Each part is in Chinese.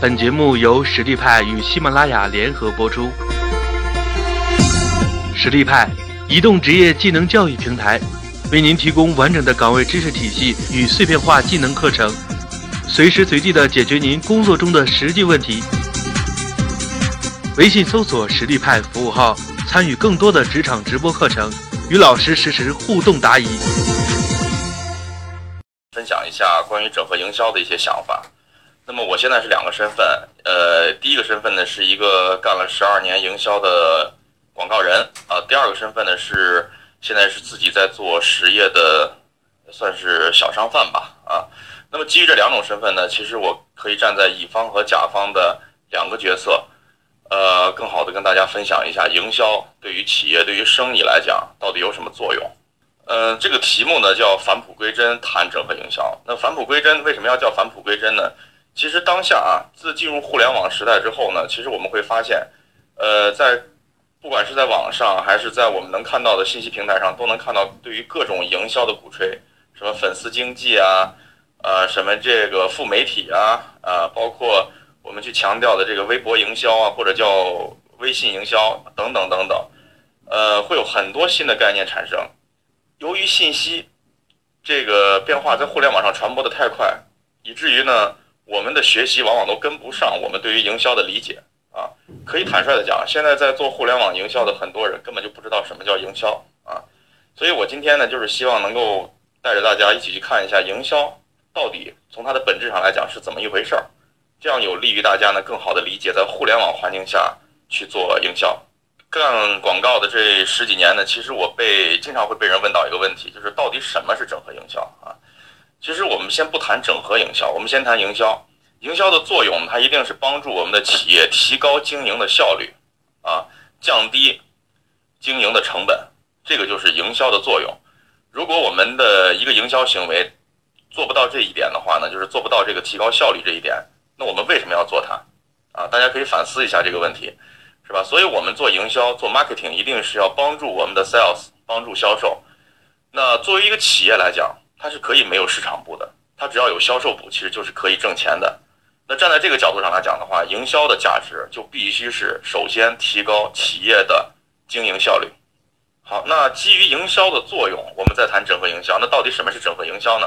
本节目由实力派与喜马拉雅联合播出。实力派，移动职业技能教育平台，为您提供完整的岗位知识体系与碎片化技能课程，随时随地的解决您工作中的实际问题。微信搜索“实力派”服务号，参与更多的职场直播课程，与老师实时互动答疑。分享一下关于整合营销的一些想法。那么我现在是两个身份，呃，第一个身份呢是一个干了十二年营销的广告人啊，第二个身份呢是现在是自己在做实业的，算是小商贩吧啊。那么基于这两种身份呢，其实我可以站在乙方和甲方的两个角色，呃，更好的跟大家分享一下营销对于企业、对于生意来讲到底有什么作用。嗯，这个题目呢叫返璞归真谈整合营销。那返璞归真为什么要叫返璞归真呢？其实当下啊，自进入互联网时代之后呢，其实我们会发现，呃，在不管是在网上还是在我们能看到的信息平台上，都能看到对于各种营销的鼓吹，什么粉丝经济啊，呃，什么这个副媒体啊，呃，包括我们去强调的这个微博营销啊，或者叫微信营销等等等等，呃，会有很多新的概念产生。由于信息这个变化在互联网上传播的太快，以至于呢。我们的学习往往都跟不上我们对于营销的理解啊，可以坦率的讲，现在在做互联网营销的很多人根本就不知道什么叫营销啊，所以我今天呢，就是希望能够带着大家一起去看一下营销到底从它的本质上来讲是怎么一回事儿，这样有利于大家呢更好的理解在互联网环境下去做营销。干广告的这十几年呢，其实我被经常会被人问到一个问题，就是到底什么是整合营销啊？其实我们先不谈整合营销，我们先谈营销。营销的作用，它一定是帮助我们的企业提高经营的效率，啊，降低经营的成本，这个就是营销的作用。如果我们的一个营销行为做不到这一点的话呢，就是做不到这个提高效率这一点，那我们为什么要做它？啊，大家可以反思一下这个问题，是吧？所以我们做营销、做 marketing，一定是要帮助我们的 sales，帮助销售。那作为一个企业来讲，它是可以没有市场部的，它只要有销售部，其实就是可以挣钱的。那站在这个角度上来讲的话，营销的价值就必须是首先提高企业的经营效率。好，那基于营销的作用，我们再谈整合营销。那到底什么是整合营销呢？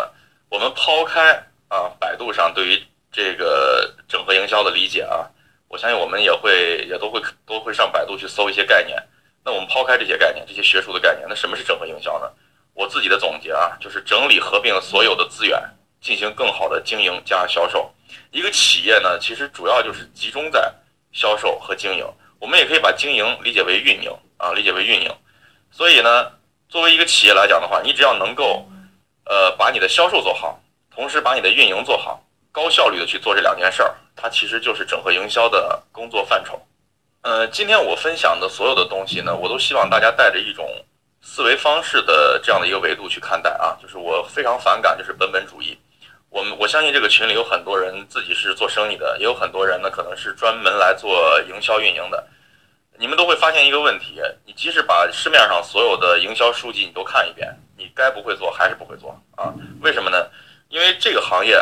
我们抛开啊，百度上对于这个整合营销的理解啊，我相信我们也会也都会都会上百度去搜一些概念。那我们抛开这些概念，这些学术的概念，那什么是整合营销呢？我自己的总结啊，就是整理合并所有的资源，进行更好的经营加销售。一个企业呢，其实主要就是集中在销售和经营。我们也可以把经营理解为运营啊，理解为运营。所以呢，作为一个企业来讲的话，你只要能够，呃，把你的销售做好，同时把你的运营做好，高效率的去做这两件事儿，它其实就是整合营销的工作范畴。呃，今天我分享的所有的东西呢，我都希望大家带着一种。思维方式的这样的一个维度去看待啊，就是我非常反感就是本本主义。我们我相信这个群里有很多人自己是做生意的，也有很多人呢可能是专门来做营销运营的。你们都会发现一个问题：你即使把市面上所有的营销书籍你都看一遍，你该不会做还是不会做啊？为什么呢？因为这个行业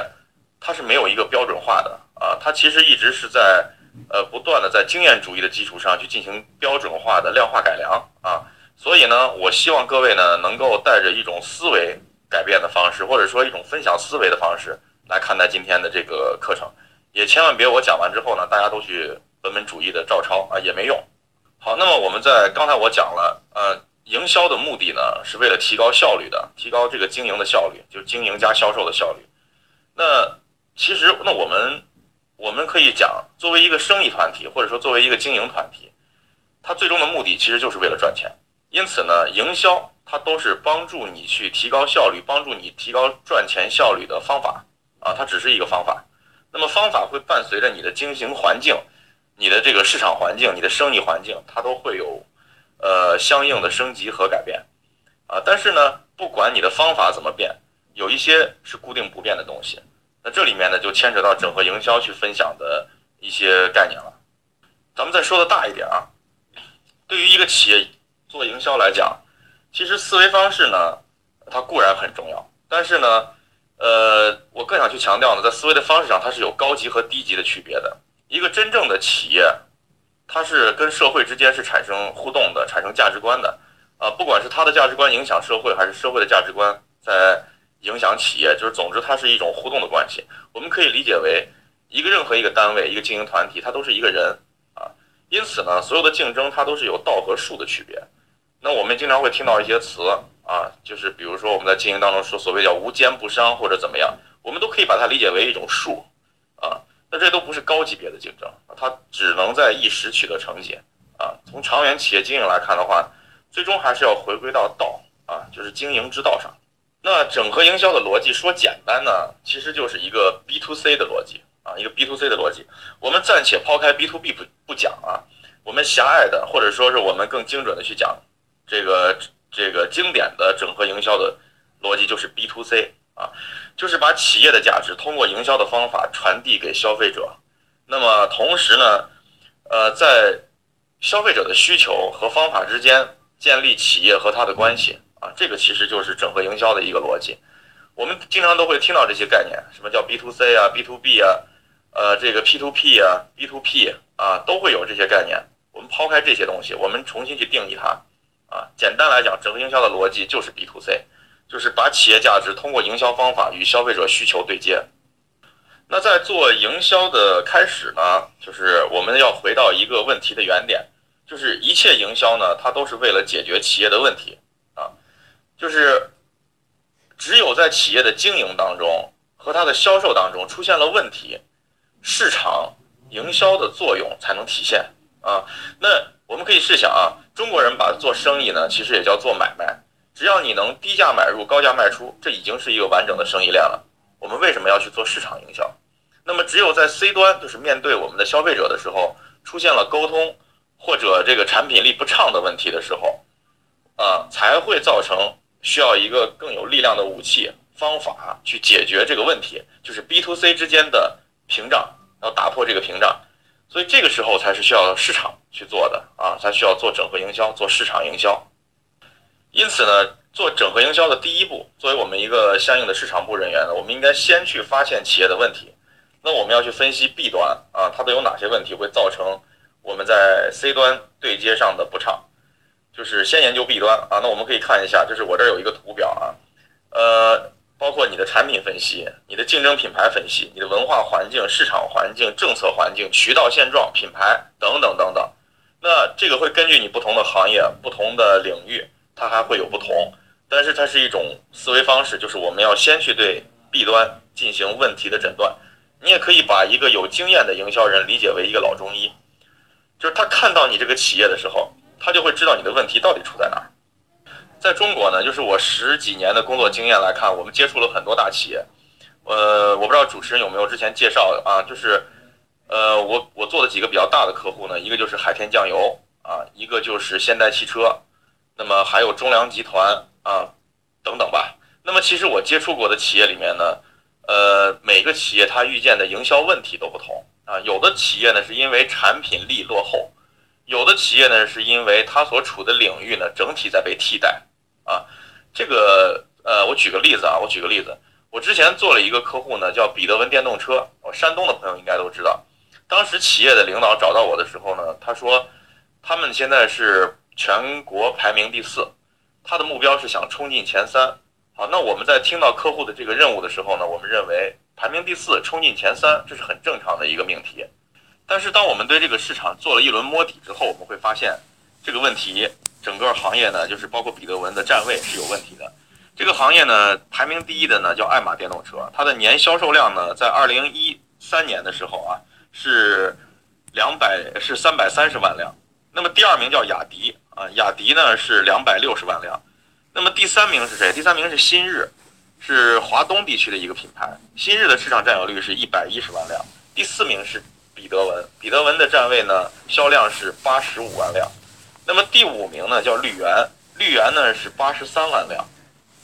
它是没有一个标准化的啊，它其实一直是在呃不断的在经验主义的基础上去进行标准化的量化改良啊。所以呢，我希望各位呢能够带着一种思维改变的方式，或者说一种分享思维的方式来看待今天的这个课程，也千万别我讲完之后呢，大家都去本本主义的照抄啊，也没用。好，那么我们在刚才我讲了，呃，营销的目的呢是为了提高效率的，提高这个经营的效率，就经营加销售的效率。那其实，那我们我们可以讲，作为一个生意团体，或者说作为一个经营团体，它最终的目的其实就是为了赚钱。因此呢，营销它都是帮助你去提高效率、帮助你提高赚钱效率的方法啊，它只是一个方法。那么方法会伴随着你的经营环境、你的这个市场环境、你的生意环境，它都会有呃相应的升级和改变啊。但是呢，不管你的方法怎么变，有一些是固定不变的东西。那这里面呢，就牵扯到整合营销去分享的一些概念了。咱们再说的大一点啊，对于一个企业。做营销来讲，其实思维方式呢，它固然很重要，但是呢，呃，我更想去强调呢，在思维的方式上，它是有高级和低级的区别的。一个真正的企业，它是跟社会之间是产生互动的，产生价值观的。啊，不管是它的价值观影响社会，还是社会的价值观在影响企业，就是总之它是一种互动的关系。我们可以理解为，一个任何一个单位、一个经营团体，它都是一个人啊。因此呢，所有的竞争它都是有道和术的区别。那我们经常会听到一些词啊，就是比如说我们在经营当中说所谓叫无奸不商或者怎么样，我们都可以把它理解为一种术啊。那这都不是高级别的竞争，它只能在一时取得成绩啊。从长远企业经营来看的话。最终还是要回归到道啊，就是经营之道上。那整合营销的逻辑说简单呢，其实就是一个 B to C 的逻辑啊，一个 B to C 的逻辑。我们暂且抛开 B to B 不不讲啊，我们狭隘的或者说是我们更精准的去讲这个这个经典的整合营销的逻辑就是 B to C 啊，就是把企业的价值通过营销的方法传递给消费者。那么同时呢，呃，在消费者的需求和方法之间。建立企业和它的关系啊，这个其实就是整合营销的一个逻辑。我们经常都会听到这些概念，什么叫 B to C 啊，B to B 啊，呃，这个 P to P 啊，B to P 啊，都会有这些概念。我们抛开这些东西，我们重新去定义它啊。简单来讲，整合营销的逻辑就是 B to C，就是把企业价值通过营销方法与消费者需求对接。那在做营销的开始呢，就是我们要回到一个问题的原点。就是一切营销呢，它都是为了解决企业的问题啊，就是只有在企业的经营当中和它的销售当中出现了问题，市场营销的作用才能体现啊。那我们可以试想啊，中国人把做生意呢，其实也叫做买卖，只要你能低价买入，高价卖出，这已经是一个完整的生意链了。我们为什么要去做市场营销？那么只有在 C 端，就是面对我们的消费者的时候，出现了沟通。或者这个产品力不畅的问题的时候，啊，才会造成需要一个更有力量的武器方法去解决这个问题，就是 B to C 之间的屏障，要打破这个屏障，所以这个时候才是需要市场去做的啊，才需要做整合营销，做市场营销。因此呢，做整合营销的第一步，作为我们一个相应的市场部人员呢，我们应该先去发现企业的问题，那我们要去分析 B 端啊，它都有哪些问题会造成。我们在 C 端对接上的不畅，就是先研究 B 端啊。那我们可以看一下，就是我这儿有一个图表啊，呃，包括你的产品分析、你的竞争品牌分析、你的文化环境、市场环境、政策环境、渠道现状、品牌等等等等。那这个会根据你不同的行业、不同的领域，它还会有不同。但是它是一种思维方式，就是我们要先去对弊端进行问题的诊断。你也可以把一个有经验的营销人理解为一个老中医。就是他看到你这个企业的时候，他就会知道你的问题到底出在哪儿。在中国呢，就是我十几年的工作经验来看，我们接触了很多大企业。呃，我不知道主持人有没有之前介绍啊？就是，呃，我我做的几个比较大的客户呢，一个就是海天酱油啊，一个就是现代汽车，那么还有中粮集团啊，等等吧。那么其实我接触过的企业里面呢，呃，每个企业它遇见的营销问题都不同。啊，有的企业呢是因为产品力落后，有的企业呢是因为它所处的领域呢整体在被替代。啊，这个呃，我举个例子啊，我举个例子，我之前做了一个客户呢，叫彼得文电动车，我山东的朋友应该都知道。当时企业的领导找到我的时候呢，他说他们现在是全国排名第四，他的目标是想冲进前三。好，那我们在听到客户的这个任务的时候呢，我们认为。排名第四，冲进前三，这是很正常的一个命题。但是，当我们对这个市场做了一轮摸底之后，我们会发现这个问题，整个行业呢，就是包括彼得文的站位是有问题的。这个行业呢，排名第一的呢叫爱玛电动车，它的年销售量呢，在二零一三年的时候啊，是两百是三百三十万辆。那么第二名叫雅迪啊，雅迪呢是两百六十万辆。那么第三名是谁？第三名是新日。是华东地区的一个品牌，新日的市场占有率是一百一十万辆。第四名是彼得文，彼得文的站位呢，销量是八十五万辆。那么第五名呢叫绿源，绿源呢是八十三万辆。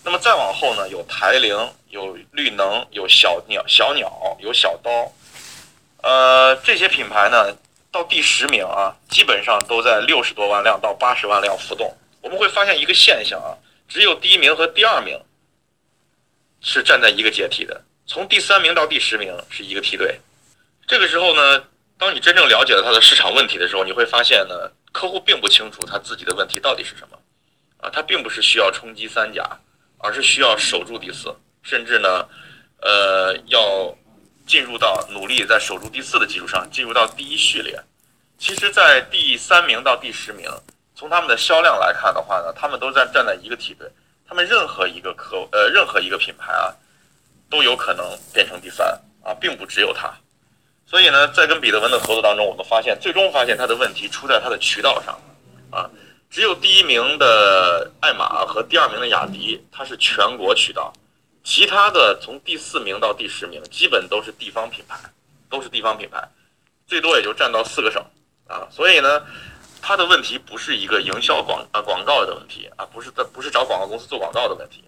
那么再往后呢有台铃，有绿能，有小鸟小鸟，有小刀。呃，这些品牌呢到第十名啊，基本上都在六十多万辆到八十万辆浮动。我们会发现一个现象啊，只有第一名和第二名。是站在一个阶梯的，从第三名到第十名是一个梯队。这个时候呢，当你真正了解了它的市场问题的时候，你会发现呢，客户并不清楚他自己的问题到底是什么，啊，他并不是需要冲击三甲，而是需要守住第四，甚至呢，呃，要进入到努力在守住第四的基础上进入到第一序列。其实，在第三名到第十名，从他们的销量来看的话呢，他们都在站在一个梯队。他们任何一个客呃任何一个品牌啊，都有可能变成第三啊，并不只有他。所以呢，在跟彼得文的合作当中，我们发现最终发现他的问题出在他的渠道上啊。只有第一名的爱玛和第二名的雅迪，它是全国渠道，其他的从第四名到第十名，基本都是地方品牌，都是地方品牌，最多也就占到四个省啊。所以呢。他的问题不是一个营销广啊广告的问题啊，不是的，不是找广告公司做广告的问题。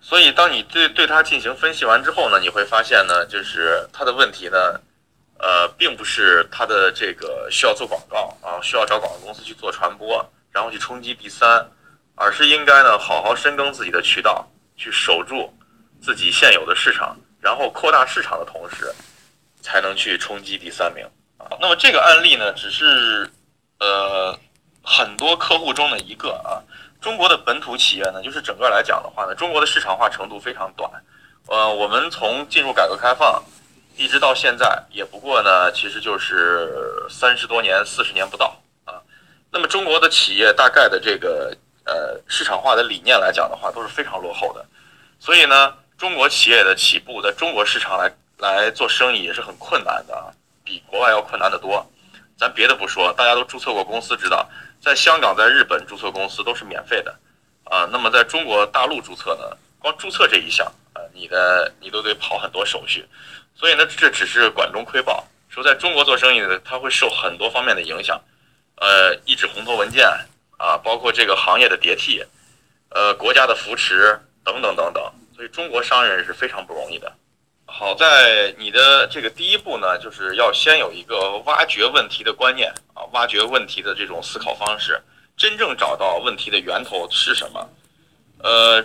所以，当你对对他进行分析完之后呢，你会发现呢，就是他的问题呢，呃，并不是他的这个需要做广告啊，需要找广告公司去做传播，然后去冲击第三，而是应该呢，好好深耕自己的渠道，去守住自己现有的市场，然后扩大市场的同时，才能去冲击第三名啊。那么这个案例呢，只是。呃，很多客户中的一个啊，中国的本土企业呢，就是整个来讲的话呢，中国的市场化程度非常短。呃，我们从进入改革开放一直到现在，也不过呢，其实就是三十多年、四十年不到啊。那么中国的企业大概的这个呃市场化的理念来讲的话，都是非常落后的。所以呢，中国企业的起步在中国市场来来做生意也是很困难的，比国外要困难得多。咱别的不说，大家都注册过公司，知道在香港、在日本注册公司都是免费的，啊，那么在中国大陆注册呢，光注册这一项，啊，你的你都得跑很多手续，所以呢，这只是管中窥豹。说在中国做生意呢，它会受很多方面的影响，呃，一纸红头文件啊，包括这个行业的迭替，呃，国家的扶持等等等等，所以中国商人是非常不容易的。好在你的这个第一步呢，就是要先有一个挖掘问题的观念啊，挖掘问题的这种思考方式，真正找到问题的源头是什么。呃，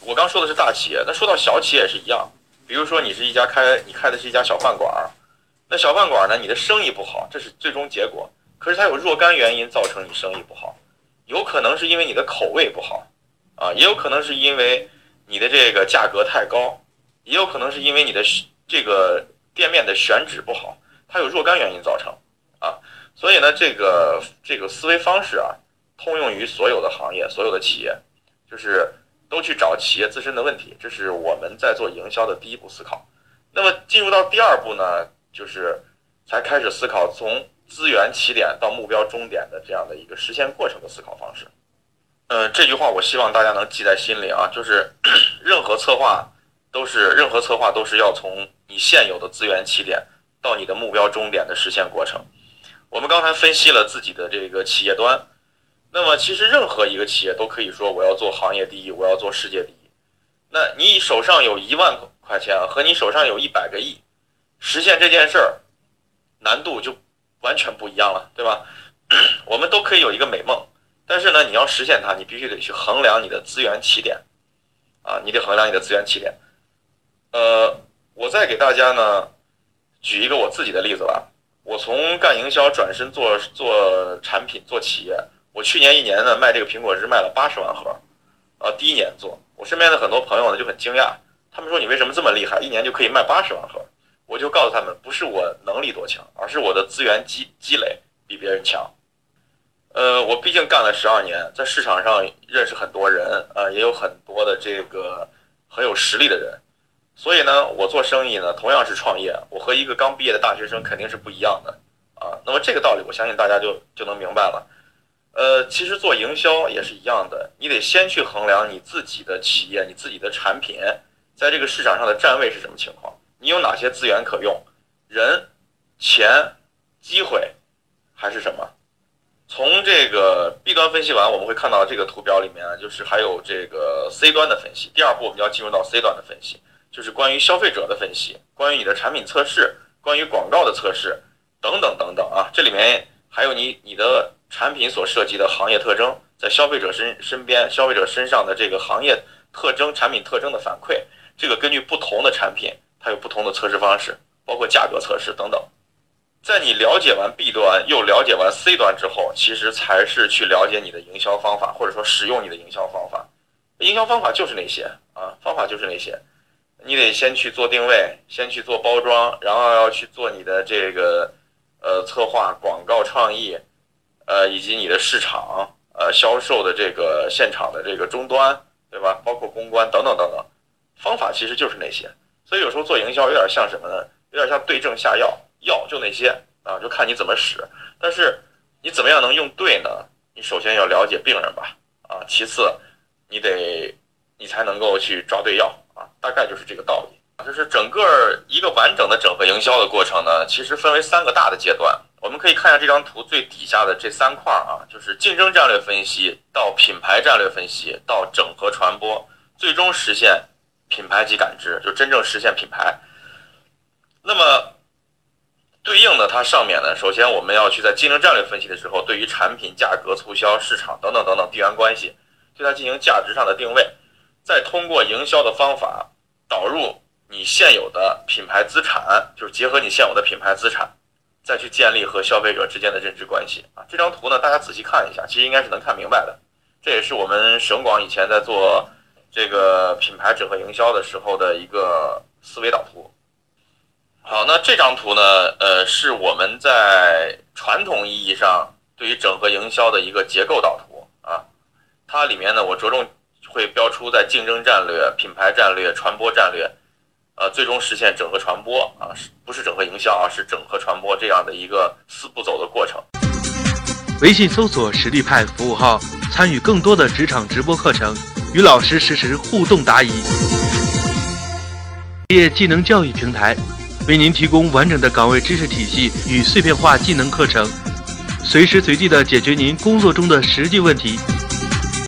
我刚说的是大企业，那说到小企业也是一样。比如说你是一家开，你开的是一家小饭馆儿，那小饭馆儿呢，你的生意不好，这是最终结果。可是它有若干原因造成你生意不好，有可能是因为你的口味不好啊，也有可能是因为你的这个价格太高。也有可能是因为你的这个店面的选址不好，它有若干原因造成啊，所以呢，这个这个思维方式啊，通用于所有的行业、所有的企业，就是都去找企业自身的问题，这是我们在做营销的第一步思考。那么进入到第二步呢，就是才开始思考从资源起点到目标终点的这样的一个实现过程的思考方式。嗯，这句话我希望大家能记在心里啊，就是 任何策划。都是任何策划都是要从你现有的资源起点到你的目标终点的实现过程。我们刚才分析了自己的这个企业端，那么其实任何一个企业都可以说我要做行业第一，我要做世界第一。那你手上有一万块钱和你手上有一百个亿，实现这件事儿难度就完全不一样了，对吧？我们都可以有一个美梦，但是呢，你要实现它，你必须得去衡量你的资源起点啊，你得衡量你的资源起点。呃，我再给大家呢举一个我自己的例子吧。我从干营销转身做做产品做企业。我去年一年呢卖这个苹果汁卖了八十万盒，啊，第一年做。我身边的很多朋友呢就很惊讶，他们说你为什么这么厉害，一年就可以卖八十万盒？我就告诉他们，不是我能力多强，而是我的资源积积累比别人强。呃，我毕竟干了十二年，在市场上认识很多人，啊，也有很多的这个很有实力的人。所以呢，我做生意呢，同样是创业，我和一个刚毕业的大学生肯定是不一样的啊。那么这个道理，我相信大家就就能明白了。呃，其实做营销也是一样的，你得先去衡量你自己的企业、你自己的产品在这个市场上的站位是什么情况，你有哪些资源可用，人、钱、机会还是什么？从这个 B 端分析完，我们会看到这个图表里面就是还有这个 C 端的分析。第二步，我们要进入到 C 端的分析。就是关于消费者的分析，关于你的产品测试，关于广告的测试，等等等等啊，这里面还有你你的产品所涉及的行业特征，在消费者身身边，消费者身上的这个行业特征、产品特征的反馈，这个根据不同的产品，它有不同的测试方式，包括价格测试等等。在你了解完 B 端又了解完 C 端之后，其实才是去了解你的营销方法，或者说使用你的营销方法。营销方法就是那些啊，方法就是那些。你得先去做定位，先去做包装，然后要去做你的这个呃策划、广告创意，呃以及你的市场、呃销售的这个现场的这个终端，对吧？包括公关等等等等。方法其实就是那些。所以有时候做营销有点像什么呢？有点像对症下药。药就那些啊，就看你怎么使。但是你怎么样能用对呢？你首先要了解病人吧，啊，其次你得你才能够去抓对药啊，大概就是这个道理。就是整个一个完整的整合营销的过程呢，其实分为三个大的阶段。我们可以看一下这张图最底下的这三块啊，就是竞争战略分析到品牌战略分析到整合传播，最终实现品牌及感知，就真正实现品牌。那么。对应的，它上面呢，首先我们要去在竞争战略分析的时候，对于产品价格、促销、市场等等等等地缘关系，对它进行价值上的定位，再通过营销的方法导入你现有的品牌资产，就是结合你现有的品牌资产，再去建立和消费者之间的认知关系啊。这张图呢，大家仔细看一下，其实应该是能看明白的。这也是我们省广以前在做这个品牌整合营销的时候的一个思维导图。好，那这张图呢？呃，是我们在传统意义上对于整合营销的一个结构导图啊。它里面呢，我着重会标出在竞争战略、品牌战略、传播战略，呃，最终实现整合传播啊，是不是整合营销啊？是整合传播这样的一个四步走的过程。微信搜索实力派服务号，参与更多的职场直播课程，与老师实时互动答疑。职业技能教育平台。为您提供完整的岗位知识体系与碎片化技能课程，随时随地的解决您工作中的实际问题。